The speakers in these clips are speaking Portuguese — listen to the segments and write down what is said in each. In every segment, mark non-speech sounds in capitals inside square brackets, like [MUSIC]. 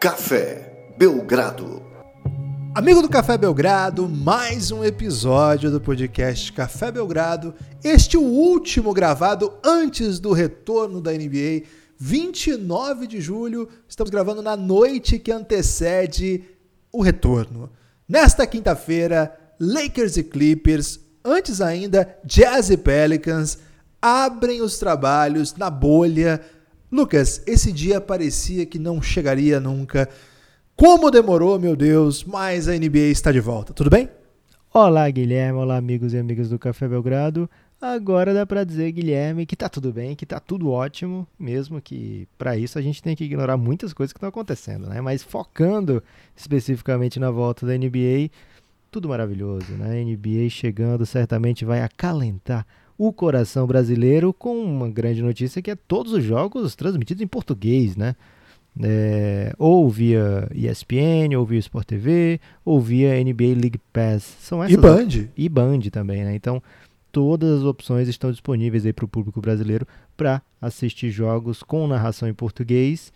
Café Belgrado. Amigo do Café Belgrado, mais um episódio do podcast Café Belgrado. Este o último gravado antes do retorno da NBA, 29 de julho. Estamos gravando na noite que antecede o retorno. Nesta quinta-feira, Lakers e Clippers, antes ainda, Jazz e Pelicans abrem os trabalhos na bolha. Lucas, esse dia parecia que não chegaria nunca. Como demorou, meu Deus, mas a NBA está de volta. Tudo bem? Olá, Guilherme. Olá, amigos e amigas do Café Belgrado. Agora dá para dizer, Guilherme, que tá tudo bem, que tá tudo ótimo, mesmo que para isso a gente tem que ignorar muitas coisas que estão acontecendo, né? Mas focando especificamente na volta da NBA, tudo maravilhoso, né? A NBA chegando certamente vai acalentar o coração brasileiro com uma grande notícia que é todos os jogos transmitidos em português, né? É, ou via ESPN, ou via Sport TV, ou via NBA League Pass. São essas e Band. E Band também, né? Então, todas as opções estão disponíveis aí para o público brasileiro para assistir jogos com narração em português.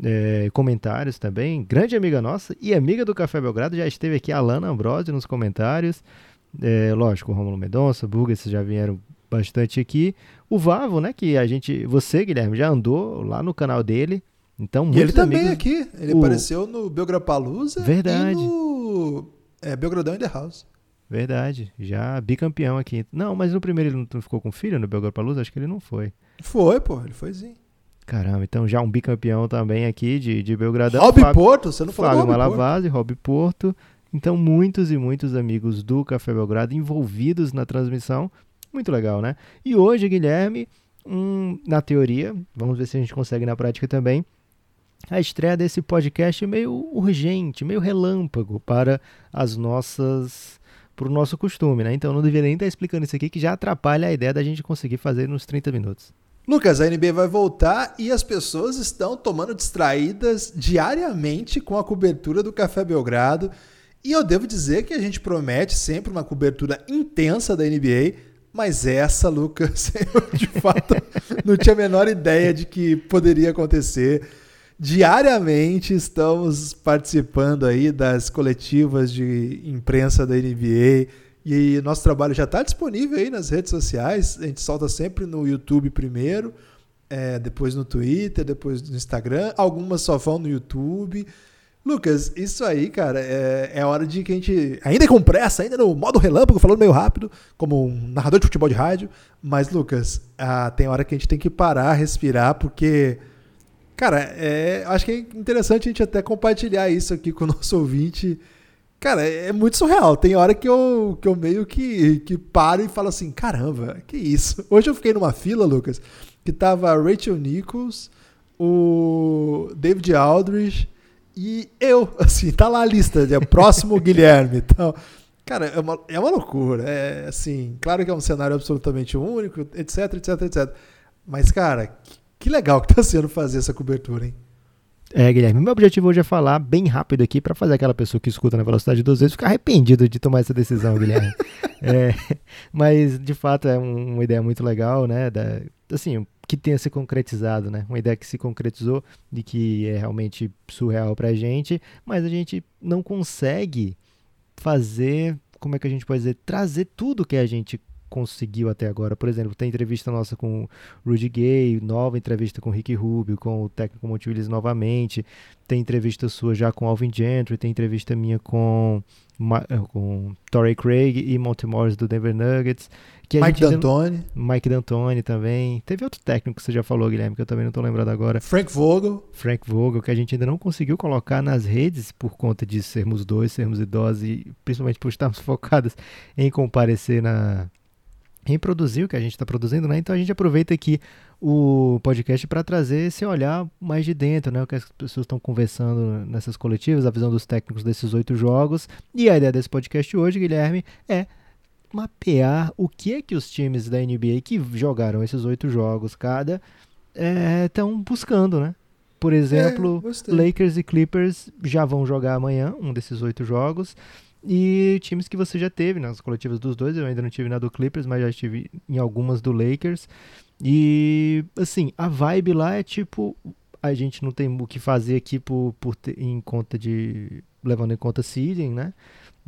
É, comentários também. Grande amiga nossa e amiga do Café Belgrado já esteve aqui, a Alana Ambrosio, nos comentários. É, lógico, Romulo Mendonça, Buga, esses já vieram bastante aqui. O Vavo, né, que a gente, você, Guilherme, já andou lá no canal dele. Então, e ele também aqui, ele o... apareceu no Belgrapalusa Verdade. e no é, Belgradão in the House. Verdade, já bicampeão aqui. Não, mas no primeiro ele não ficou com filho no Belgrapalusa? Acho que ele não foi. Foi, pô, ele foi sim. Caramba, então já um bicampeão também aqui de, de Belgradão. Rob Fábio, Porto, você não falou Fábio Malavase, Rob Porto. Então, muitos e muitos amigos do Café Belgrado envolvidos na transmissão. Muito legal, né? E hoje, Guilherme, um, na teoria, vamos ver se a gente consegue na prática também, a estreia desse podcast meio urgente, meio relâmpago para as nossas para o nosso costume, né? Então não deveria nem estar explicando isso aqui que já atrapalha a ideia da gente conseguir fazer nos 30 minutos. Lucas, a NBA vai voltar e as pessoas estão tomando distraídas diariamente com a cobertura do Café Belgrado. E eu devo dizer que a gente promete sempre uma cobertura intensa da NBA, mas essa, Lucas, [LAUGHS] eu de fato não tinha a menor ideia de que poderia acontecer. Diariamente estamos participando aí das coletivas de imprensa da NBA e nosso trabalho já está disponível aí nas redes sociais. A gente solta sempre no YouTube primeiro, é, depois no Twitter, depois no Instagram. Algumas só vão no YouTube. Lucas, isso aí, cara, é, é hora de que a gente. Ainda com pressa, ainda no modo relâmpago, falando meio rápido, como um narrador de futebol de rádio. Mas, Lucas, ah, tem hora que a gente tem que parar, respirar, porque. Cara, é, acho que é interessante a gente até compartilhar isso aqui com o [LAUGHS] nosso ouvinte. Cara, é muito surreal. Tem hora que eu, que eu meio que, que paro e falo assim: caramba, que isso? [LAUGHS] Hoje eu fiquei numa fila, Lucas, que tava Rachel Nichols, o David Aldridge e eu, [LAUGHS] assim, tá lá a lista, é próximo Guilherme. [LAUGHS] Então, cara, é uma, é uma loucura. É assim, claro que é um cenário absolutamente único, etc, etc, etc. Mas, cara, que, que legal que tá sendo fazer essa cobertura, hein? É, Guilherme, meu objetivo hoje é falar bem rápido aqui para fazer aquela pessoa que escuta na velocidade de duas vezes ficar arrependido de tomar essa decisão, Guilherme. [LAUGHS] é, mas, de fato, é um, uma ideia muito legal, né? Da, assim, que tenha se concretizado, né? Uma ideia que se concretizou e que é realmente surreal para a gente, mas a gente não consegue fazer, como é que a gente pode dizer, trazer tudo que a gente conseguiu até agora. Por exemplo, tem entrevista nossa com Rudy Gay, nova entrevista com Rick Rubio, com o técnico Monte Willis novamente, tem entrevista sua já com Alvin Gentry, tem entrevista minha com, com Torrey Craig e Monte Morris do Denver Nuggets. Que Mike D'Antoni. Mike D'Antoni também. Teve outro técnico que você já falou, Guilherme, que eu também não estou lembrando agora. Frank Vogel. Frank Vogel, que a gente ainda não conseguiu colocar nas redes por conta de sermos dois, sermos idosos e principalmente por estarmos [LAUGHS] focados em comparecer na, em produzir o que a gente está produzindo, né? Então a gente aproveita aqui o podcast para trazer esse olhar mais de dentro, né? O que as pessoas estão conversando nessas coletivas, a visão dos técnicos desses oito jogos. E a ideia desse podcast hoje, Guilherme, é mapear o que é que os times da NBA que jogaram esses oito jogos cada estão é, buscando, né? Por exemplo, é, Lakers e Clippers já vão jogar amanhã um desses oito jogos. E times que você já teve nas coletivas dos dois, eu ainda não tive na do Clippers, mas já estive em algumas do Lakers. E assim, a vibe lá é tipo a gente não tem o que fazer aqui por, por ter, em conta de levando em conta seeding, né?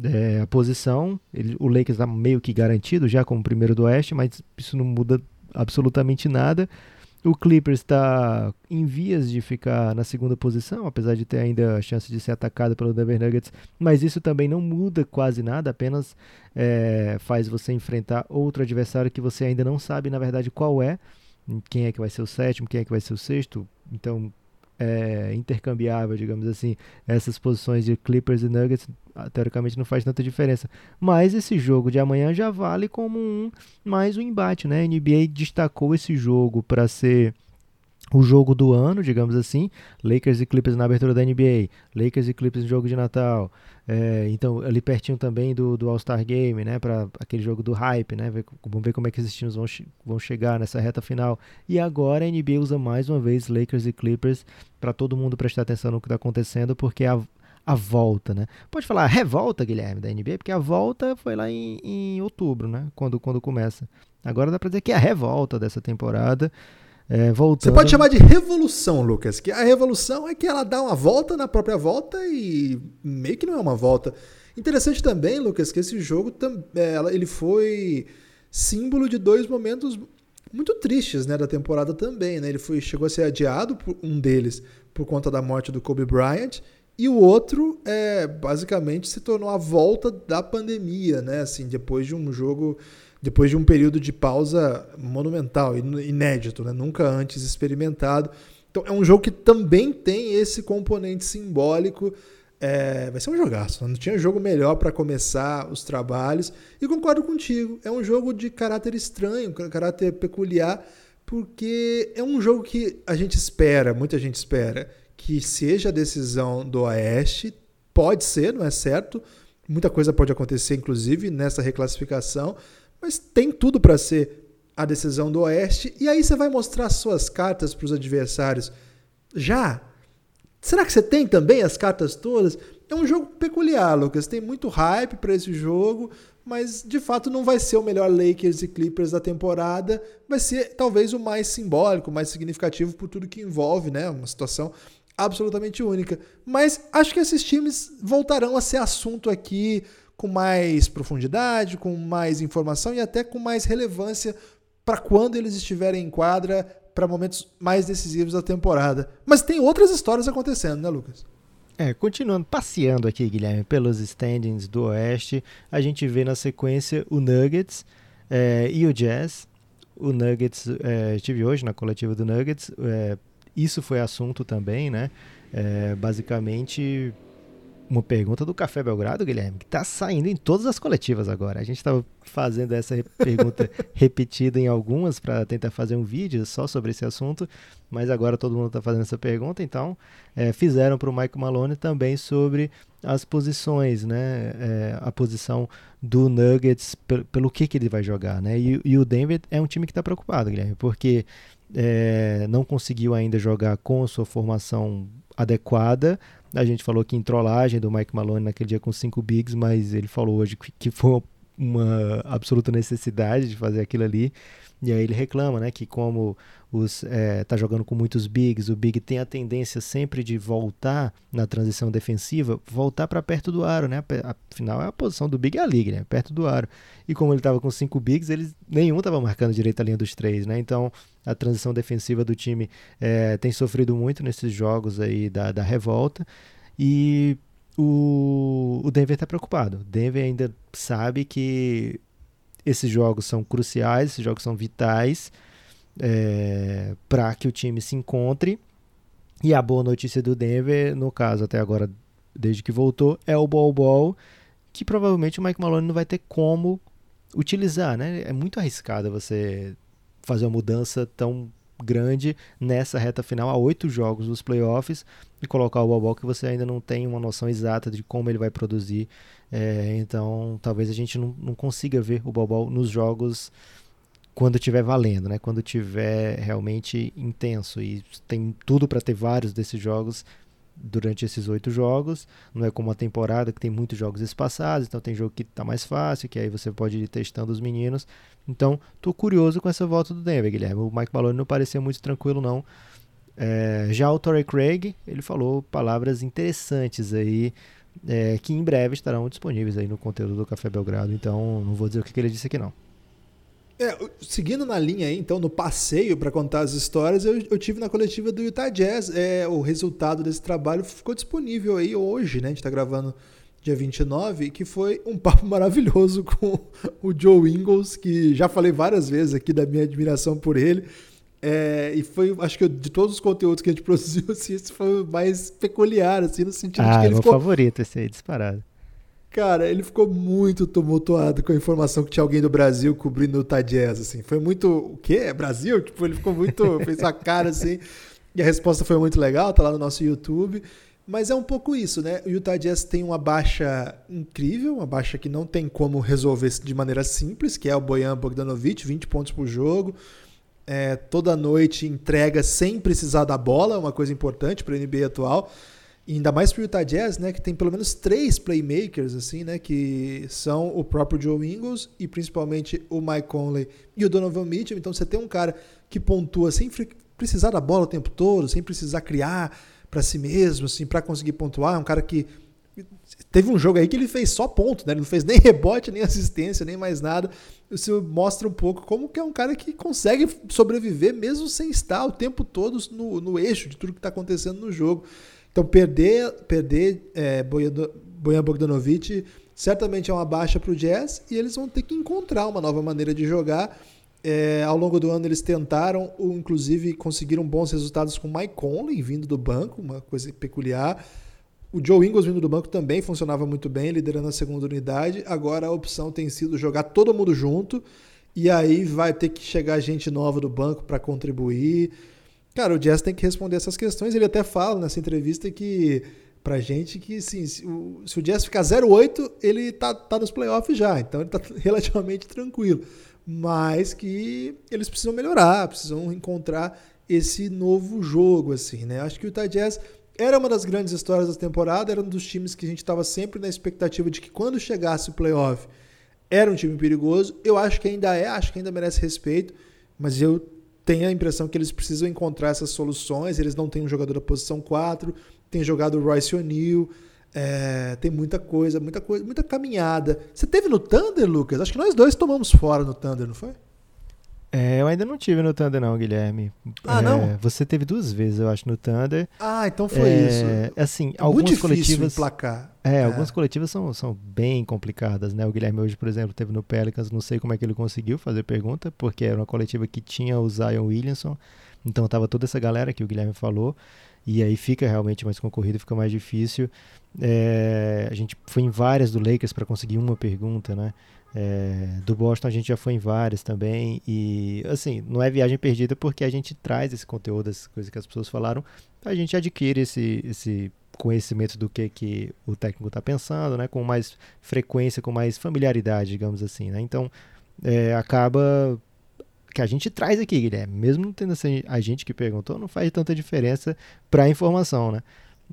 É, a posição, ele, o Lakers está meio que garantido já como primeiro do Oeste, mas isso não muda absolutamente nada. O Clippers está em vias de ficar na segunda posição, apesar de ter ainda a chance de ser atacado pelo Denver Nuggets, mas isso também não muda quase nada, apenas é, faz você enfrentar outro adversário que você ainda não sabe, na verdade, qual é, quem é que vai ser o sétimo, quem é que vai ser o sexto. Então, é, intercambiável, digamos assim, essas posições de Clippers e Nuggets, ah, teoricamente não faz tanta diferença. Mas esse jogo de amanhã já vale como um mais um embate, né? A NBA destacou esse jogo para ser o jogo do ano, digamos assim, Lakers e Clippers na abertura da NBA, Lakers e Clippers no jogo de Natal, é, então ali pertinho também do, do All-Star Game, né, para aquele jogo do hype, né, vamos ver como é que esses times vão, vão chegar nessa reta final, e agora a NBA usa mais uma vez Lakers e Clippers para todo mundo prestar atenção no que está acontecendo, porque a, a volta, né, pode falar revolta, Guilherme, da NBA, porque a volta foi lá em, em outubro, né, quando, quando começa, agora dá para dizer que é a revolta dessa temporada, é, Você pode chamar de revolução, Lucas, que a revolução é que ela dá uma volta na própria volta e meio que não é uma volta. Interessante também, Lucas, que esse jogo é, ele foi símbolo de dois momentos muito tristes né, da temporada também. Né? Ele foi, chegou a ser adiado, por um deles, por conta da morte do Kobe Bryant, e o outro, é, basicamente, se tornou a volta da pandemia, né? Assim, depois de um jogo depois de um período de pausa monumental, inédito, né? nunca antes experimentado. Então é um jogo que também tem esse componente simbólico. É, vai ser um jogaço. Né? Não tinha jogo melhor para começar os trabalhos. E concordo contigo. É um jogo de caráter estranho, caráter peculiar, porque é um jogo que a gente espera, muita gente espera, que seja a decisão do Oeste. Pode ser, não é certo. Muita coisa pode acontecer, inclusive, nessa reclassificação mas tem tudo para ser a decisão do Oeste. E aí você vai mostrar suas cartas para os adversários. Já? Será que você tem também as cartas todas? É um jogo peculiar, Lucas. Tem muito hype para esse jogo, mas de fato não vai ser o melhor Lakers e Clippers da temporada. Vai ser talvez o mais simbólico, mais significativo por tudo que envolve, né? Uma situação absolutamente única. Mas acho que esses times voltarão a ser assunto aqui com mais profundidade, com mais informação e até com mais relevância para quando eles estiverem em quadra para momentos mais decisivos da temporada. Mas tem outras histórias acontecendo, né, Lucas? É, continuando passeando aqui, Guilherme, pelos standings do Oeste, a gente vê na sequência o Nuggets é, e o Jazz. O Nuggets, é, estive hoje na coletiva do Nuggets, é, isso foi assunto também, né? É, basicamente, uma pergunta do Café Belgrado, Guilherme, que está saindo em todas as coletivas agora. A gente estava fazendo essa pergunta [LAUGHS] repetida em algumas para tentar fazer um vídeo só sobre esse assunto, mas agora todo mundo está fazendo essa pergunta, então é, fizeram para o Mike Malone também sobre as posições, né? É, a posição do Nuggets pelo que, que ele vai jogar, né? E, e o Denver é um time que está preocupado, Guilherme, porque é, não conseguiu ainda jogar com a sua formação adequada a gente falou que em trollagem do Mike Malone naquele dia com cinco bigs, mas ele falou hoje que foi uma absoluta necessidade de fazer aquilo ali. E aí ele reclama, né, que como os é, tá jogando com muitos bigs, o big tem a tendência sempre de voltar na transição defensiva, voltar para perto do aro, né? Afinal, a posição do big é ali, né? Perto do aro. E como ele estava com cinco bigs, eles nenhum estava marcando direito a linha dos três, né? Então a transição defensiva do time é, tem sofrido muito nesses jogos aí da, da revolta. E o, Denver está preocupado. Denver ainda sabe que esses jogos são cruciais, esses jogos são vitais é, para que o time se encontre. E a boa notícia do Denver, no caso até agora, desde que voltou, é o ball ball, que provavelmente o Mike Malone não vai ter como utilizar, né? É muito arriscado você fazer uma mudança tão grande nessa reta final, a oito jogos dos playoffs, e colocar o Bobol que você ainda não tem uma noção exata de como ele vai produzir. É, então, talvez a gente não, não consiga ver o Bobol nos jogos quando estiver valendo, né? Quando estiver realmente intenso e tem tudo para ter vários desses jogos durante esses oito jogos. Não é como a temporada que tem muitos jogos espaçados, então tem jogo que está mais fácil, que aí você pode ir testando os meninos. Então, tô curioso com essa volta do Denver, Guilherme. O Mike Malone não parecia muito tranquilo, não. É, já o Torrey Craig, ele falou palavras interessantes aí, é, que em breve estarão disponíveis aí no conteúdo do Café Belgrado, então não vou dizer o que, que ele disse aqui não. É, seguindo na linha aí, então, no passeio para contar as histórias, eu, eu, tive na coletiva do Utah Jazz. É, o resultado desse trabalho ficou disponível aí hoje, né? A gente está gravando dia 29, que foi um papo [LAUGHS] maravilhoso com o Joe Ingles, que já falei várias vezes aqui da minha admiração por ele. É, e foi, acho que de todos os conteúdos que a gente [LAUGHS] produziu, assim, esse foi o mais peculiar, assim, no sentido ah, de que ele meu ficou... favorito esse aí, disparado. Cara, ele ficou muito tumultuado com a informação que tinha alguém do Brasil cobrindo o Tadjazz, assim. Foi muito. O quê? É Brasil? Tipo, ele ficou muito. fez a cara assim. [LAUGHS] E a resposta foi muito legal, tá lá no nosso YouTube. Mas é um pouco isso, né? O Utah Jazz tem uma baixa incrível, uma baixa que não tem como resolver de maneira simples, que é o Bojan Bogdanovic, 20 pontos por jogo. É, toda noite entrega sem precisar da bola, uma coisa importante para a NBA atual. E ainda mais para o Utah Jazz, né, que tem pelo menos três playmakers, assim, né, que são o próprio Joe Ingles e principalmente o Mike Conley e o Donovan Mitchell. Então você tem um cara que pontua sem precisar da bola o tempo todo, sem precisar criar para si mesmo, assim, para conseguir pontuar. É um cara que teve um jogo aí que ele fez só ponto, né? Ele não fez nem [LAUGHS] rebote, nem assistência, nem mais nada. Isso mostra um pouco como que é um cara que consegue sobreviver mesmo sem estar o tempo todo no, no eixo de tudo que está acontecendo no jogo. Então, perder, perder é, Bojan Bogdanovic certamente é uma baixa para o Jazz e eles vão ter que encontrar uma nova maneira de jogar. É, ao longo do ano eles tentaram, ou inclusive conseguiram bons resultados com Mike Conley vindo do banco, uma coisa peculiar. O Joe Ingles vindo do banco também funcionava muito bem, liderando a segunda unidade. Agora a opção tem sido jogar todo mundo junto e aí vai ter que chegar gente nova do banco para contribuir. Cara, o Jazz tem que responder essas questões. Ele até fala nessa entrevista que pra gente que sim, se o, se o Jazz ficar 0-8, ele tá, tá nos playoffs já, então ele tá [LAUGHS] relativamente tranquilo. Mas que eles precisam melhorar, precisam encontrar esse novo jogo, assim, né? Acho que o Utah Jazz era uma das grandes histórias da temporada, era um dos times que a gente estava sempre na expectativa de que quando chegasse o playoff era um time perigoso. Eu acho que ainda é, acho que ainda merece respeito, mas eu tenho a impressão que eles precisam encontrar essas soluções. Eles não têm um jogador da posição 4, tem jogado o Royce O'Neal. É, tem muita coisa, muita coisa, muita caminhada. Você teve no Thunder, Lucas? Acho que nós dois tomamos fora no Thunder, não foi? É, eu ainda não tive no Thunder, não, Guilherme. Ah, é, não? Você teve duas vezes, eu acho, no Thunder. Ah, então foi é, isso. Assim, é algumas muito coletivas. Emplacar. É, é, algumas coletivas são, são bem complicadas, né? O Guilherme hoje, por exemplo, teve no Pelicans, não sei como é que ele conseguiu fazer pergunta, porque era uma coletiva que tinha o Zion Williamson, então tava toda essa galera que o Guilherme falou, e aí fica realmente mais concorrido, fica mais difícil. É, a gente foi em várias do Lakers para conseguir uma pergunta, né? É, do Boston a gente já foi em várias também. E assim, não é viagem perdida porque a gente traz esse conteúdo, as coisas que as pessoas falaram, a gente adquire esse, esse conhecimento do que, que o técnico está pensando, né? Com mais frequência, com mais familiaridade, digamos assim, né? Então, é, acaba que a gente traz aqui, Guilherme, mesmo não tendo assim, a gente que perguntou, não faz tanta diferença para a informação, né?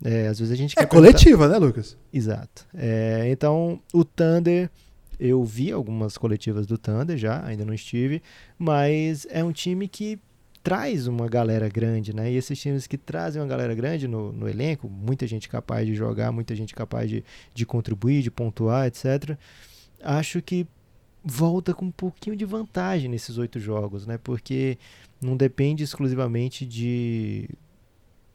É, às vezes a gente é coletiva, perguntar... né, Lucas? Exato. É, então, o Thunder eu vi algumas coletivas do Thunder já, ainda não estive, mas é um time que traz uma galera grande, né? E esses times que trazem uma galera grande no, no elenco, muita gente capaz de jogar, muita gente capaz de, de contribuir, de pontuar, etc. Acho que volta com um pouquinho de vantagem nesses oito jogos, né? Porque não depende exclusivamente de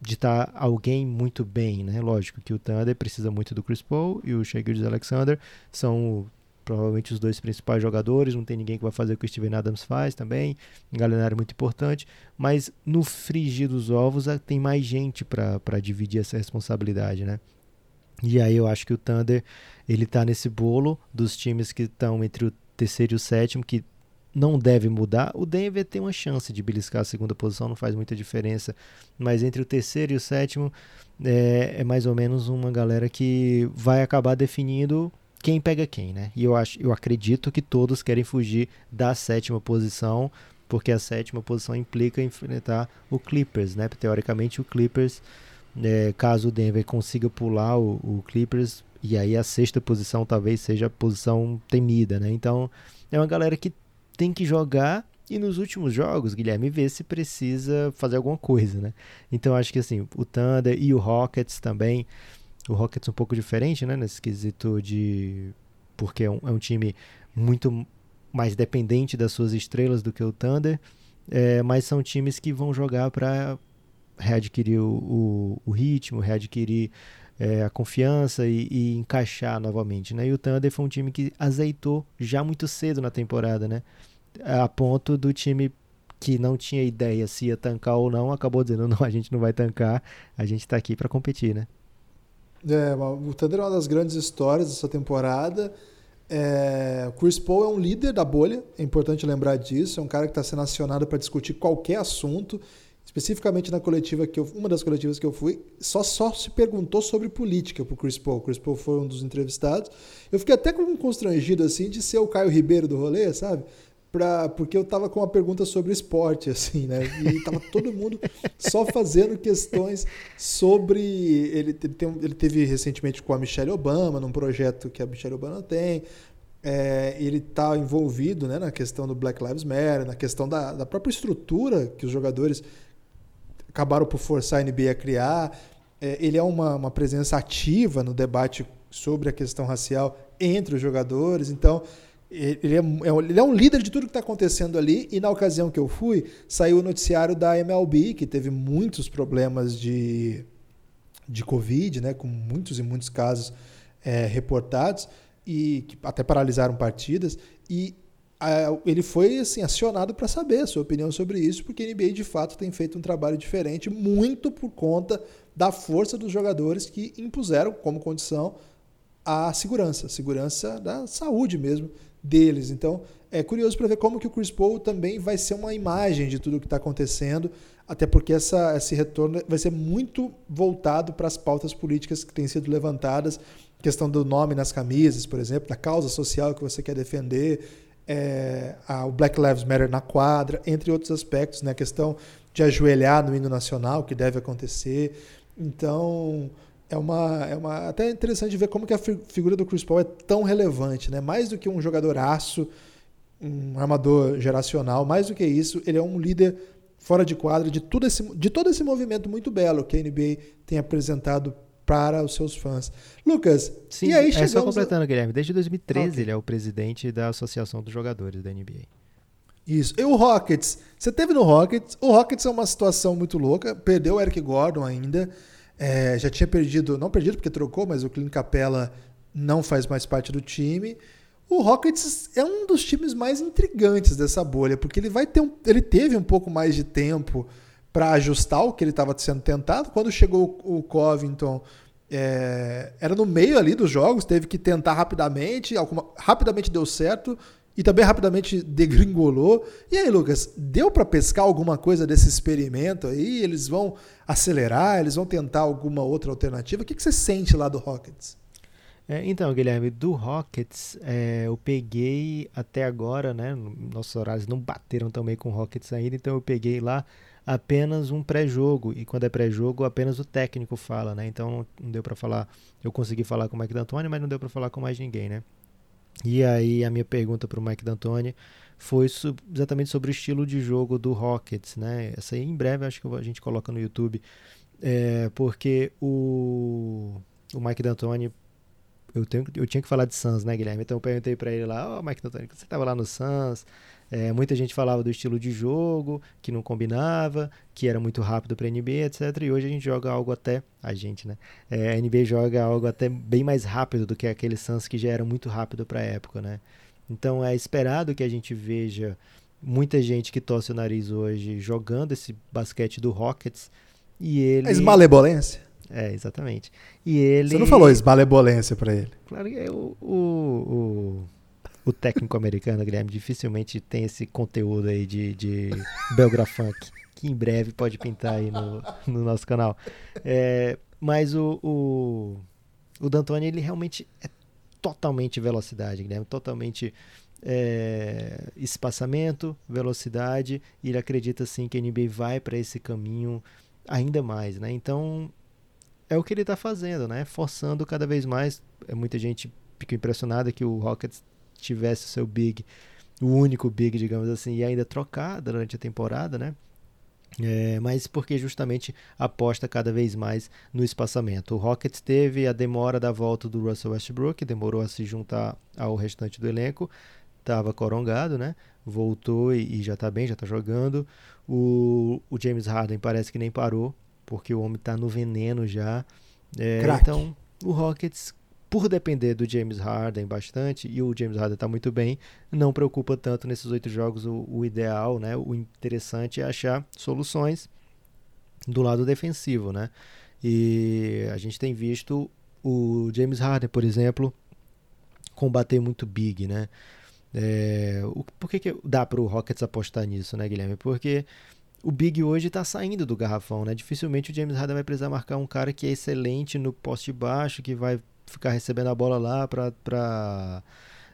de estar tá alguém muito bem, né? Lógico que o Thunder precisa muito do Chris Paul e o Shea Alexander são provavelmente os dois principais jogadores, não tem ninguém que vai fazer o que o Steven Adams faz também, Galinares é muito importante, mas no frigir dos ovos tem mais gente para dividir essa responsabilidade, né? E aí eu acho que o Thunder, ele tá nesse bolo dos times que estão entre o terceiro e o sétimo, que não deve mudar. O Denver tem uma chance de beliscar a segunda posição, não faz muita diferença. Mas entre o terceiro e o sétimo, é, é mais ou menos uma galera que vai acabar definindo quem pega quem, né? E eu, acho, eu acredito que todos querem fugir da sétima posição, porque a sétima posição implica enfrentar o Clippers, né? Teoricamente, o Clippers, é, caso o Denver consiga pular o, o, Clippers, e aí a sexta posição talvez seja a posição temida, né? Então, é uma galera que tem que jogar E nos últimos jogos, Guilherme vê se precisa fazer alguma coisa, né? Então acho que assim, o Thunder e o Rockets também, o Rockets um pouco diferente, né, nesse quesito de porque é um, é um time muito mais dependente das suas estrelas do que o Thunder, é, mas são times que vão jogar para readquirir o, o, o, ritmo, readquirir é, a confiança e, e, encaixar novamente. Né? E o Thunder foi um time que azeitou já muito cedo na temporada, né? a ponto do time que não tinha ideia se ia tancar ou não, acabou dizendo, [LAUGHS] não, a gente não vai tancar, a gente está aqui para competir, né? É, o Thunder é uma das grandes histórias dessa temporada. É, Chris Paul é um líder da bolha, é importante lembrar disso. É um cara que está sendo acionado para discutir qualquer assunto. Especificamente na coletiva que eu, uma das coletivas que eu fui, só, só se perguntou sobre política para o Chris Paul. O Chris Paul foi um dos entrevistados. Eu fiquei até com um constrangido assim de ser o Caio Ribeiro do rolê, sabe? Pra, porque eu tava com uma pergunta sobre esporte, [LAUGHS] assim, né? E tava todo mundo só fazendo questões sobre. Ele, ele, tem, ele teve recentemente com a Michelle Obama, num projeto que a Michelle Obama tem. É, ele está envolvido né, na questão do Black Lives Matter, na questão da, da própria estrutura que os jogadores acabaram por forçar a NBA a criar. É, ele é uma, uma presença ativa no debate sobre a questão racial entre os jogadores. Então ele é, é ele é um líder de tudo que está acontecendo ali. E na ocasião que eu fui, saiu o noticiário da MLB, que teve muitos problemas de, de Covid, né, com muitos e muitos casos é, reportados, e que até paralisaram partidas. E ele foi assim, acionado para saber a sua opinião sobre isso, porque a NBA de fato tem feito um trabalho diferente, muito por conta da força dos jogadores que impuseram como condição a segurança, segurança da saúde mesmo deles. Então, é curioso para ver como que o Chris Paul também vai ser uma imagem de tudo o que está acontecendo, até porque essa, esse retorno vai ser muito voltado para as pautas políticas que têm sido levantadas, questão do nome nas camisas, por exemplo, da causa social que você quer defender, é, o Black Lives Matter na quadra, entre outros aspectos, né? a questão de ajoelhar no hino nacional, que deve acontecer. Então, é uma, é uma até interessante ver como que a figura do Chris Paul é tão relevante, né? Mais do que um jogador aço, um armador geracional, mais do que isso, ele é um líder fora de quadra de, tudo esse, de todo esse movimento muito belo que a NBA tem apresentado para os seus fãs. Lucas, Sim, e aí é só completando, a... Guilherme, desde 2013 okay. ele é o presidente da Associação dos Jogadores da NBA. Isso. E o Rockets? Você teve no Rockets. O Rockets é uma situação muito louca. Perdeu o Eric Gordon ainda. É, já tinha perdido, não perdido porque trocou, mas o Clint Capella não faz mais parte do time. O Rockets é um dos times mais intrigantes dessa bolha, porque ele vai ter um, ele teve um pouco mais de tempo para ajustar o que ele estava sendo tentado. Quando chegou o Covington, é, era no meio ali dos jogos, teve que tentar rapidamente, alguma, rapidamente deu certo e também rapidamente [LAUGHS] degringolou. E aí, Lucas, deu para pescar alguma coisa desse experimento aí? Eles vão acelerar? Eles vão tentar alguma outra alternativa? O que, que você sente lá do Rockets? É, então, Guilherme, do Rockets, é, eu peguei até agora, né? Nossos horários não bateram também com o Rockets ainda, então eu peguei lá apenas um pré-jogo. E quando é pré-jogo, apenas o técnico fala, né? Então não deu para falar. Eu consegui falar com o Mike D'Antoni, mas não deu para falar com mais ninguém, né? E aí a minha pergunta para o Mike D'Antoni foi exatamente sobre o estilo de jogo do Rockets, né? Essa aí em breve acho que a gente coloca no YouTube, é, porque o, o Mike D'Antoni eu, tenho, eu tinha que falar de Suns, né, Guilherme? Então eu perguntei para ele lá, ó, oh, Mike D'Antoni, você estava lá no Suns, é, muita gente falava do estilo de jogo, que não combinava, que era muito rápido para a NBA, etc. E hoje a gente joga algo até. A gente, né? É, a NBA joga algo até bem mais rápido do que aquele Suns que já era muito rápido para a época, né? Então é esperado que a gente veja muita gente que torce o nariz hoje jogando esse basquete do Rockets. E ele. A esmalebolência? É, exatamente. E ele. Você não falou esmalebolência para ele? Claro que é o, o, o o técnico americano, Guilherme, dificilmente tem esse conteúdo aí de, de que em breve pode pintar aí no, no nosso canal. É, mas o, o, o D'Antoni, ele realmente é totalmente velocidade, Guilherme, totalmente é, espaçamento, velocidade, e ele acredita sim que a NBA vai para esse caminho ainda mais, né? Então é o que ele está fazendo, né? Forçando cada vez mais. É, muita gente fica impressionada que o Rockets tivesse o seu big o único big, digamos assim, e ainda trocar durante a temporada, né? É, mas porque justamente aposta cada vez mais no espaçamento. O Rockets teve a demora da volta do Russell Westbrook, demorou a se juntar ao restante do elenco, estava corongado, né? Voltou e, e já está bem, já está jogando. O, o, James Harden parece que nem parou, porque o homem está no veneno já. É, então, o Rockets por depender do James Harden bastante, e o James Harden está muito bem, não preocupa tanto nesses oito jogos. O, o, ideal, né, o interessante é achar soluções do lado defensivo. Né? E a gente tem visto o James Harden, por exemplo, combater muito big. Né? É, o, por que, que dá para o Rockets apostar nisso, né, Guilherme? Porque o Big hoje está saindo do garrafão, né? Dificilmente o James Harden vai precisar marcar um cara que é excelente no poste baixo, que vai ficar recebendo a bola lá para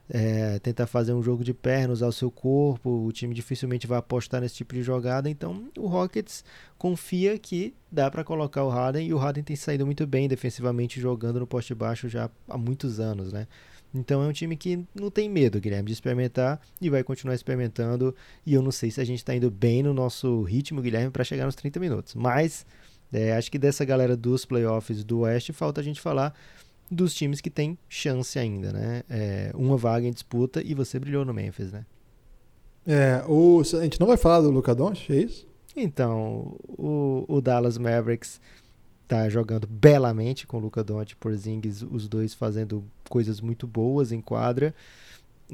é, tentar fazer um jogo de perna, usar o seu corpo. O time dificilmente vai apostar nesse tipo de jogada. Então o Rockets confia que dá para colocar o Harden e o Harden tem saído muito bem defensivamente jogando no poste baixo já há muitos anos, né? Então é um time que não tem medo, Guilherme, de experimentar e vai continuar experimentando. E eu não sei se a gente está indo bem no nosso ritmo, Guilherme, para chegar nos 30 minutos. Mas é, acho que dessa galera dos playoffs do Oeste falta a gente falar dos times que tem chance ainda, né? É, uma vaga em disputa e você brilhou no Memphis, né? É, o, a gente não vai falar do Luca Doncic, é isso? Então, o, o Dallas Mavericks tá jogando belamente com o Luca Doncic e Porzingis, os dois fazendo coisas muito boas em quadra.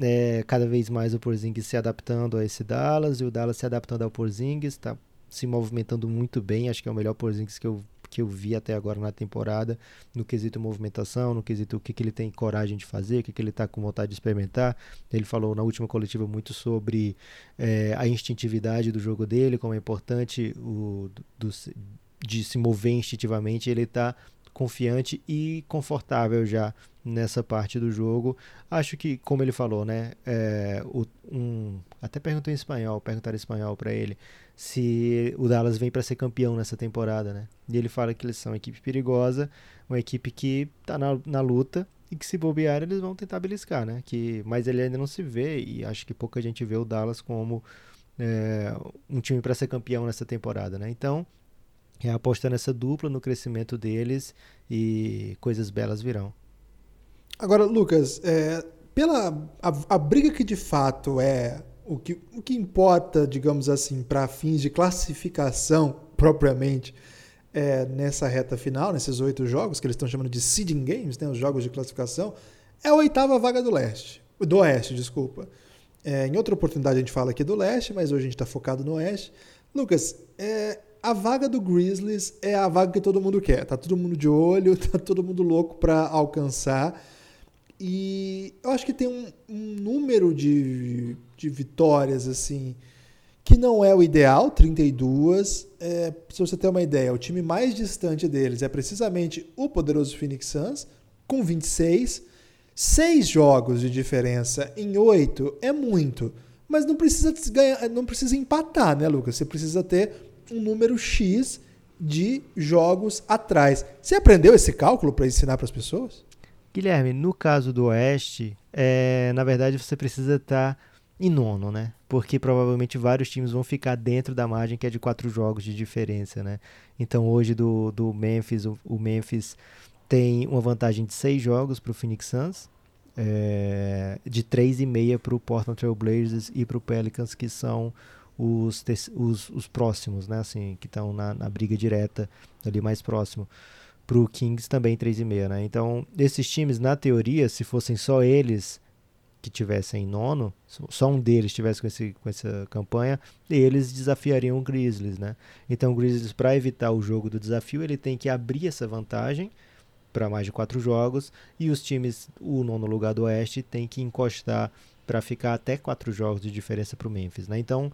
É, cada vez mais o Porzingis se adaptando a esse Dallas e o Dallas se adaptando ao Porzingis, está se movimentando muito bem, acho que é o melhor Porzingis que eu que eu vi até agora na temporada, no quesito movimentação, no quesito o que, que ele tem coragem de fazer, o que, que ele está com vontade de experimentar. Ele falou na última coletiva muito sobre é, a instintividade do jogo dele, como é importante o, do, de se mover instintivamente. Ele está confiante e confortável já nessa parte do jogo. Acho que, como ele falou, né, é, o, um, até perguntou em espanhol, perguntaram em espanhol para ele se o Dallas vem para ser campeão nessa temporada, né? E ele fala que eles são uma equipe perigosa, uma equipe que está na, na luta e que se bobear eles vão tentar beliscar, né? Que, mas ele ainda não se vê e acho que pouca gente vê o Dallas como é, um time para ser campeão nessa temporada, né? Então é apostar nessa dupla no crescimento deles e coisas belas virão. Agora, Lucas, é, pela a, a briga que de fato é o que, o que importa, digamos assim, para fins de classificação propriamente é, nessa reta final, nesses oito jogos que eles estão chamando de seeding games, né, os jogos de classificação, é a oitava vaga do leste, do oeste, desculpa. É, em outra oportunidade a gente fala aqui do leste, mas hoje a gente está focado no oeste. Lucas, é, a vaga do Grizzlies é a vaga que todo mundo quer. Tá todo mundo de olho, [LAUGHS] tá todo mundo louco para alcançar. E eu acho que tem um, um número de, de vitórias assim que não é o ideal, 32. É, se você ter uma ideia, o time mais distante deles é precisamente o poderoso Phoenix Suns, com 26. Seis jogos de diferença em oito é muito, mas não precisa ganhar, não precisa empatar, né, Lucas? Você precisa ter um número X de jogos atrás. Você aprendeu esse cálculo para ensinar para as pessoas? Guilherme, no caso do Oeste, é, na verdade você precisa estar tá em nono, né? Porque provavelmente vários times vão ficar dentro da margem que é de quatro jogos de diferença, né? Então hoje do, do Memphis, o, o Memphis tem uma vantagem de seis jogos para o Phoenix Suns, é, de três e meia para o Portland Trail Blazers e para o Pelicans, que são os, os, os próximos, né? Assim, que estão na, na briga direta ali mais próximo para o Kings também 3,5, né? Então, esses times, na teoria, se fossem só eles que tivessem nono, só um deles tivesse com, esse, com essa campanha, eles desafiariam o Grizzlies, né? Então, o Grizzlies, para evitar o jogo do desafio, ele tem que abrir essa vantagem para mais de quatro jogos e os times, o nono lugar do Oeste, tem que encostar para ficar até quatro jogos de diferença para o Memphis, né? Então,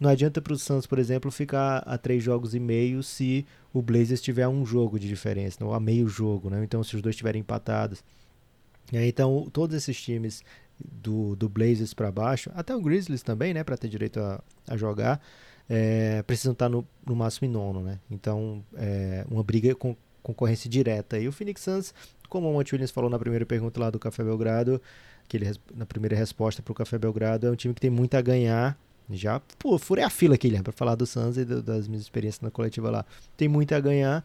não adianta para o Suns, por exemplo, ficar a três jogos e meio se o Blazers tiver um jogo de diferença, não a meio jogo, né? Então, se os dois estiverem empatados. Então, todos esses times do, do Blazers para baixo, até o Grizzlies também, né, para ter direito a, a jogar, é, precisam estar tá no, no máximo em nono, né? Então, é uma briga com concorrência direta. E o Phoenix Suns, como o Monte Williams falou na primeira pergunta lá do Café Belgrado, aquele, na primeira resposta para o Café Belgrado, é um time que tem muito a ganhar. Já, pô, furei a fila aqui, Guilherme, para falar do Suns e do, das minhas experiências na coletiva lá. Tem muito a ganhar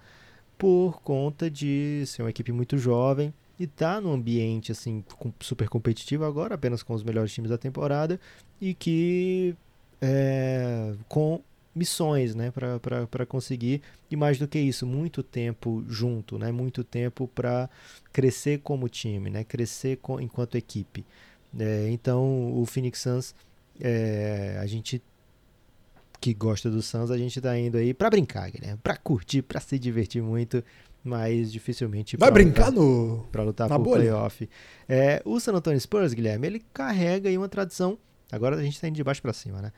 por conta de ser uma equipe muito jovem e tá num ambiente assim super competitivo agora, apenas com os melhores times da temporada e que é, com missões, né, para conseguir e mais do que isso, muito tempo junto, né, muito tempo para crescer como time, né, crescer com, enquanto equipe. É, então o Phoenix Suns, é, a gente que gosta do Suns, a gente tá indo aí para brincar, né, para curtir, para se divertir muito mas dificilmente vai brincar lutar, no para lutar por bolha. playoff. É, o San Antonio Spurs, Guilherme, ele carrega aí uma tradição. Agora a gente está indo de baixo para cima, né?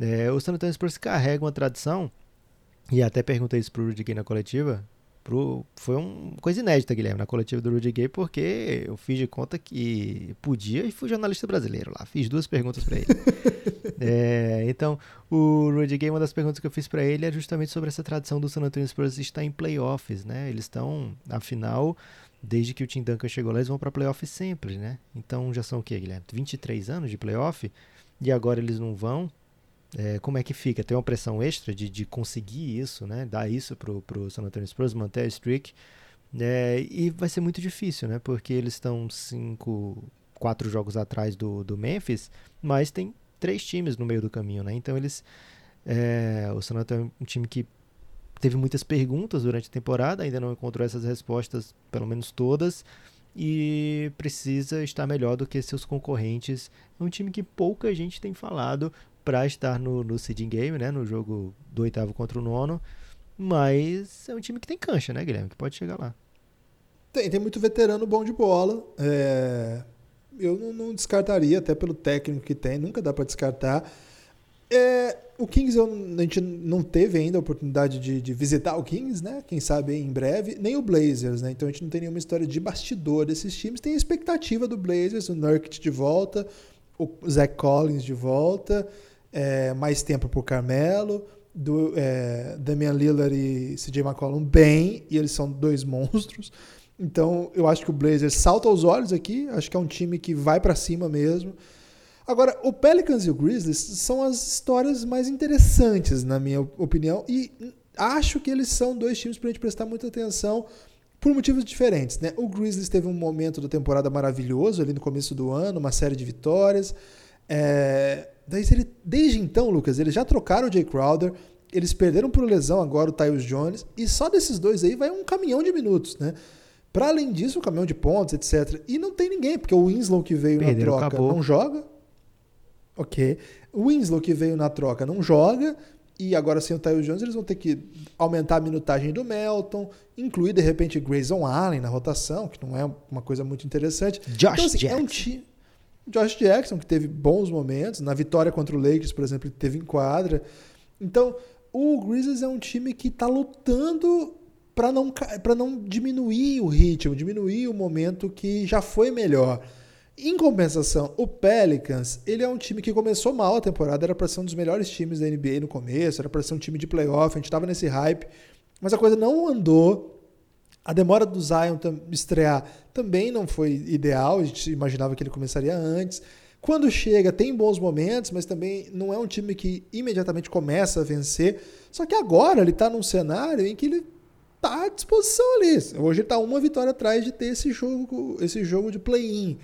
É, o San Antonio Spurs carrega uma tradição, e até perguntei isso pro Rudy Gay na coletiva, pro, foi uma coisa inédita, Guilherme, na coletiva do Rudy Gay, porque eu fiz de conta que podia e fui jornalista brasileiro lá, fiz duas perguntas para ele. [LAUGHS] é, então, o Rudy Gay, uma das perguntas que eu fiz para ele é justamente sobre essa tradição do San Antonio Spurs estar em playoffs, né? Eles estão, afinal, desde que o Tim Duncan chegou lá, eles vão para playoffs sempre, né? Então já são o quê, Guilherme? 23 anos de playoff? E agora eles não vão, é, como é que fica? Tem uma pressão extra de, de conseguir isso, né? Dar isso pro, pro San Antonio Spurs, manter a streak. É, e vai ser muito difícil, né? Porque eles estão cinco, quatro jogos atrás do, do Memphis, mas tem três times no meio do caminho, né? Então eles... É, o San Antonio é um time que teve muitas perguntas durante a temporada, ainda não encontrou essas respostas, pelo menos todas, e precisa estar melhor do que seus concorrentes. É um time que pouca gente tem falado, para estar no, no seeding game, né? No jogo do oitavo contra o nono. Mas é um time que tem cancha, né, Guilherme? Que pode chegar lá. Tem, tem muito veterano bom de bola. É, eu não, não, descartaria, até pelo técnico que tem, nunca dá para descartar. É, o Kings eu, a gente não teve ainda a oportunidade de, de, visitar o Kings, né? Quem sabe em breve, nem o Blazers, né? Então a gente não tem nenhuma história de bastidor desses times. Tem a expectativa do Blazers, o Nurkic de volta, o Zach Collins de volta é, mais tempo para o Carmelo, do, é, Damian Lillard e CJ McCollum bem, e eles são dois [LAUGHS] monstros. Então eu acho que o Blazers salta aos olhos aqui, acho que é um time que vai para cima mesmo. Agora, o Pelicans e o Grizzlies são as histórias mais interessantes, na minha opinião, e acho que eles são dois times para a gente prestar muita atenção por motivos diferentes. Né? O Grizzlies teve um momento da temporada maravilhoso ali no começo do ano, uma série de vitórias. É, Daí, ele, desde então, Lucas, eles já trocaram o Jay Crowder, eles perderam por lesão agora o Tyus Jones, e só desses dois aí vai um caminhão de minutos, né? Para além disso, o caminhão de pontos, etc. E não tem ninguém, porque o Winslow que veio Perderam, na troca acabou. não joga. Ok. O Winslow que veio na troca não joga. E agora sem o Tyus Jones, eles vão ter que aumentar a minutagem do Melton, incluir de repente Grayson Allen na rotação, que não é uma coisa muito interessante. Josh então, assim, Jackson. É um time. Josh Jackson, que teve bons momentos, na vitória contra o Lakers, por exemplo, ele teve em quadra. Então, o Grizzlies é um time que está lutando para não, não diminuir o ritmo, diminuir o momento que já foi melhor. Em compensação, o Pelicans, ele é um time que começou mal a temporada, era para ser um dos melhores times da NBA no começo, era para ser um time de playoff, a gente estava nesse hype, mas a coisa não andou. A demora do Zion estrear também não foi ideal, a gente imaginava que ele começaria antes. Quando chega, tem bons momentos, mas também não é um time que imediatamente começa a vencer. Só que agora ele está num cenário em que ele está à disposição ali. Hoje ele está uma vitória atrás de ter esse jogo, esse jogo de play-in.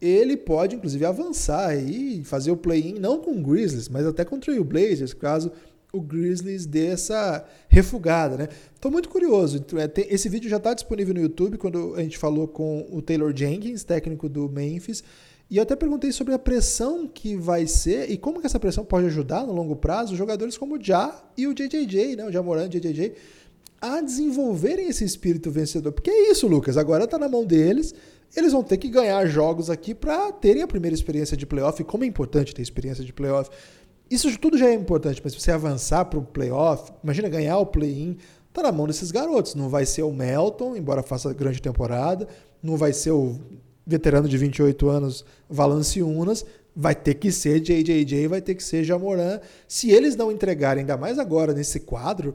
Ele pode, inclusive, avançar e fazer o play-in, não com o Grizzlies, mas até contra o Blazers, caso o Grizzlies dê essa refugada, né? Tô muito curioso. É, esse vídeo já está disponível no YouTube quando a gente falou com o Taylor Jenkins, técnico do Memphis, e eu até perguntei sobre a pressão que vai ser e como que essa pressão pode ajudar no longo prazo jogadores como o Ja e o JJJ, né? O Jamoran e o JJJ, a desenvolverem esse espírito vencedor. Porque é isso, Lucas. Agora está na mão deles. Eles vão ter que ganhar jogos aqui para terem a primeira experiência de playoff. Como é importante ter experiência de playoff. Isso tudo já é importante, mas se você avançar para o playoff, imagina ganhar o play-in, tá na mão desses garotos. Não vai ser o Melton, embora faça grande temporada, não vai ser o veterano de 28 anos Valanciunas, vai ter que ser JJJ, vai ter que ser Jamoran. Se eles não entregarem, ainda mais agora nesse quadro,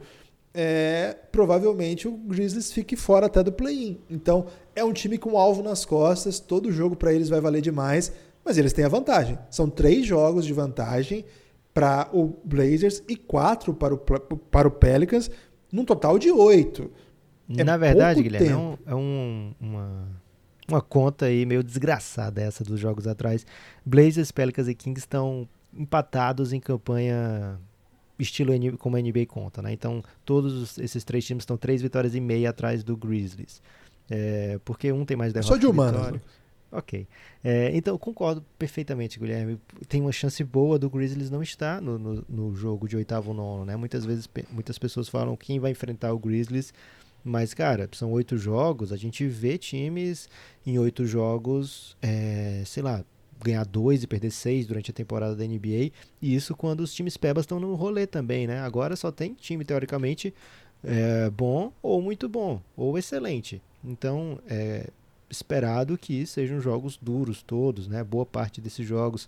é, provavelmente o Grizzlies fique fora até do play-in. Então é um time com alvo nas costas, todo jogo para eles vai valer demais, mas eles têm a vantagem. São três jogos de vantagem para o Blazers e quatro para o, para o Pelicans, num total de oito. É Na verdade, Guilherme, é, um, é um, uma, uma conta aí meio desgraçada essa dos jogos atrás. Blazers, Pelicans e Kings estão empatados em campanha estilo como a NBA conta, né? Então, todos esses três times estão três vitórias e meia atrás do Grizzlies. É, porque um tem mais derrotas. Só de humanos. Ok. É, então, concordo perfeitamente, Guilherme. Tem uma chance boa do Grizzlies não estar no, no, no jogo de oitavo nono, né? Muitas vezes, muitas pessoas falam quem vai enfrentar o Grizzlies, mas, cara, são oito jogos, a gente vê times em oito jogos, é, sei lá, ganhar dois e perder seis durante a temporada da NBA, e isso quando os times pebas estão no rolê também, né? Agora só tem time, teoricamente, é, bom ou muito bom, ou excelente. Então, é, esperado que sejam jogos duros todos, né? Boa parte desses jogos,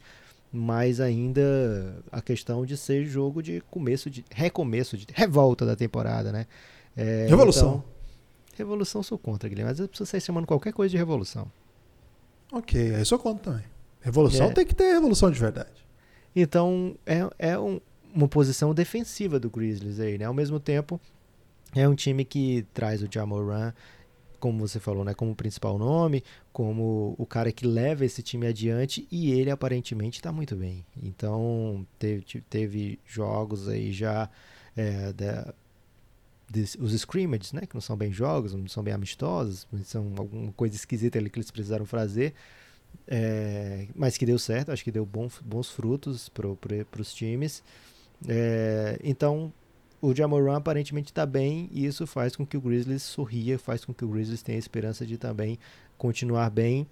mas ainda a questão de ser jogo de começo de recomeço de revolta da temporada, né? É, revolução. Então, revolução sou contra, Guilherme, mas eu preciso sair chamando qualquer coisa de revolução. Ok, aí sou contra também. Revolução é. tem que ter revolução de verdade. Então, é, é um, uma posição defensiva do Grizzlies aí, né? Ao mesmo tempo, é um time que traz o Jamoran como você falou, né, como principal nome, como o cara que leva esse time adiante e ele aparentemente está muito bem. Então teve, teve jogos aí já é, da, os scrimmages, né, que não são bem jogos, não são bem amistosos, são alguma coisa esquisita ali que eles precisaram fazer, é, mas que deu certo, acho que deu bom, bons frutos para os times. É, então o Jamoran aparentemente está bem e isso faz com que o Grizzlies sorria, faz com que o Grizzlies tenha a esperança de também continuar bem.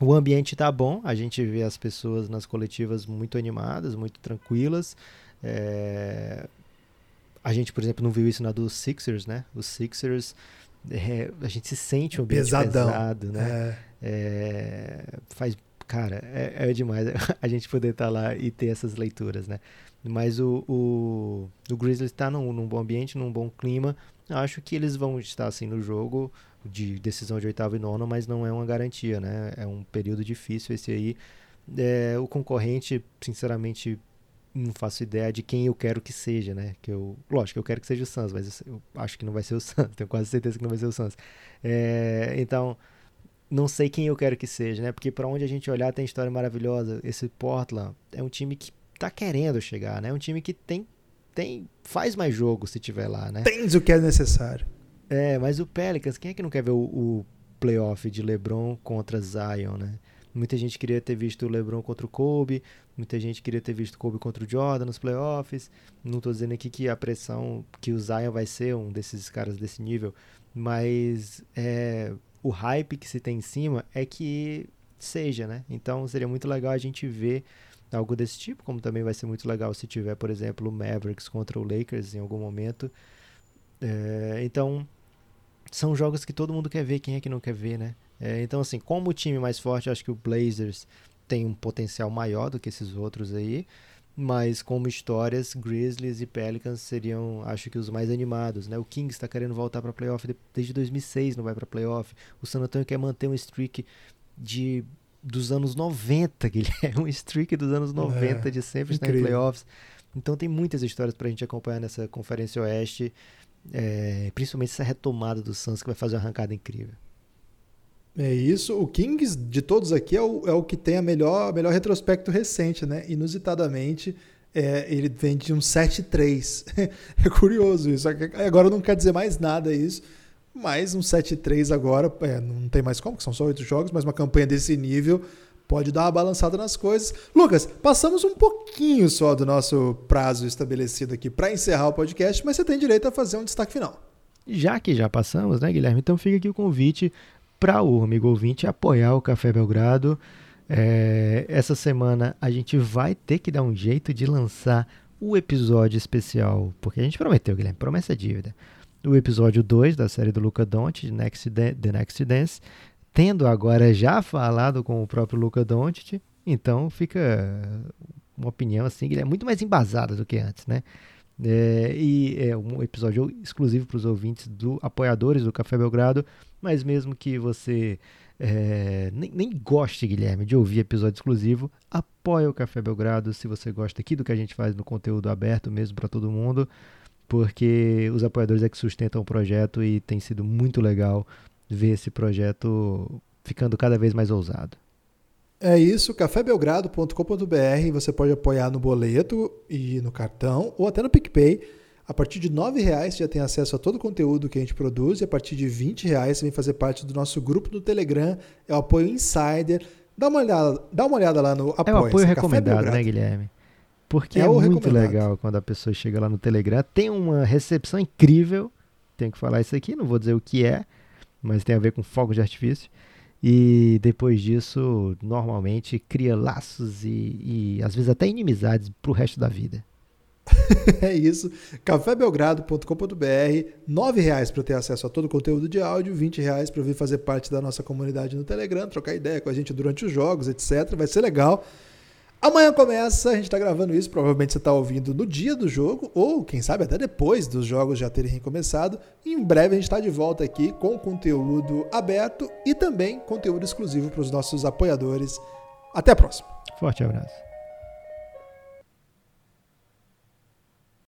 O ambiente está bom, a gente vê as pessoas nas coletivas muito animadas, muito tranquilas. É... A gente, por exemplo, não viu isso na dos Sixers, né? Os Sixers, é... a gente se sente um ambiente Pesadão. pesado, né? É. é faz, cara, é, é demais [LAUGHS] a gente poder estar tá lá e ter essas leituras, né? Mas o, o, o Grizzlies está num, num, bom ambiente, num bom clima. Acho que eles vão estar assim no jogo de decisão de oitavo e nono, mas não é uma garantia, né? É um período difícil esse aí. É, o concorrente, sinceramente, não faço ideia de quem eu quero que seja, né? Que eu, lógico, eu quero que seja o Suns, mas eu acho que não vai ser o Suns. [LAUGHS] Tenho quase certeza que não vai ser o Suns. É, então, não sei quem eu quero que seja, né? Porque para onde a gente olhar tem história maravilhosa. Esse Portland é um time que tá querendo chegar, né? Um time que tem, tem faz mais jogo se tiver lá, né? Tens o que é necessário. É, mas o Pelicans, quem é que não quer ver o, o playoff de LeBron contra Zion, né? Muita gente queria ter visto o LeBron contra o Kobe, muita gente queria ter visto o Kobe contra o Jordan nos playoffs. Não estou dizendo aqui que a pressão que o Zion vai ser um desses caras desse nível, mas é, o hype que se tem em cima é que seja, né? Então seria muito legal a gente ver algo desse tipo, como também vai ser muito legal se tiver, por exemplo, o Mavericks contra o Lakers em algum momento. É, então, são jogos que todo mundo quer ver, quem é que não quer ver, né? É, então, assim, como o time mais forte, acho que o Blazers tem um potencial maior do que esses outros aí, mas como histórias, Grizzlies e Pelicans seriam, acho que os mais animados, né? O Kings está querendo voltar para playoff desde 2006, não vai para playoff. O San Antonio quer manter um streak de dos anos 90, [LAUGHS] Guilherme. Um streak dos anos 90 é, de sempre estar em playoffs. Então tem muitas histórias pra gente acompanhar nessa Conferência Oeste. É, principalmente essa retomada do Suns que vai fazer uma arrancada incrível. É isso. O Kings, de todos aqui, é o, é o que tem a melhor, melhor retrospecto recente, né? Inusitadamente, é, ele vem de um 7-3. [LAUGHS] é curioso isso. Agora não quer dizer mais nada isso. Mas um 7-3 agora, é, não tem mais como, que são só oito jogos, mas uma campanha desse nível pode dar uma balançada nas coisas. Lucas, passamos um pouquinho só do nosso prazo estabelecido aqui para encerrar o podcast, mas você tem direito a fazer um destaque final. Já que já passamos, né, Guilherme? Então fica aqui o convite para o amigo ouvinte apoiar o Café Belgrado. É, essa semana a gente vai ter que dar um jeito de lançar o episódio especial, porque a gente prometeu, Guilherme, promessa é dívida o episódio 2 da série do Luca Doncic, Next The Next Dance, tendo agora já falado com o próprio Luca Doncic, então fica uma opinião assim, que é muito mais embasada do que antes, né? É, e é um episódio exclusivo para os ouvintes do apoiadores do Café Belgrado, mas mesmo que você é, nem, nem, goste, Guilherme, de ouvir episódio exclusivo, apoie o Café Belgrado se você gosta aqui do que a gente faz no conteúdo aberto mesmo para todo mundo, porque os apoiadores é que sustentam o projeto e tem sido muito legal ver esse projeto ficando cada vez mais ousado. É isso, cafébelgrado.com.br. Você pode apoiar no boleto e no cartão, ou até no PicPay. A partir de R$ reais você já tem acesso a todo o conteúdo que a gente produz, e a partir de R$ reais você vem fazer parte do nosso grupo do Telegram, é o apoio Insider. Dá uma olhada, dá uma olhada lá no apoio. É o apoio recomendado, né, Guilherme? Porque é, é muito legal quando a pessoa chega lá no Telegram, tem uma recepção incrível. Tenho que falar isso aqui, não vou dizer o que é, mas tem a ver com fogo de artifício. E depois disso, normalmente cria laços e, e às vezes até inimizades para o resto da vida. [LAUGHS] é isso. cafébelgrado.com.br, R$ reais para ter acesso a todo o conteúdo de áudio, R$ reais para vir fazer parte da nossa comunidade no Telegram, trocar ideia com a gente durante os jogos, etc. Vai ser legal. Amanhã começa, a gente está gravando isso, provavelmente você está ouvindo no dia do jogo, ou quem sabe até depois dos jogos já terem começado. Em breve a gente está de volta aqui com conteúdo aberto e também conteúdo exclusivo para os nossos apoiadores. Até a próxima. Forte abraço.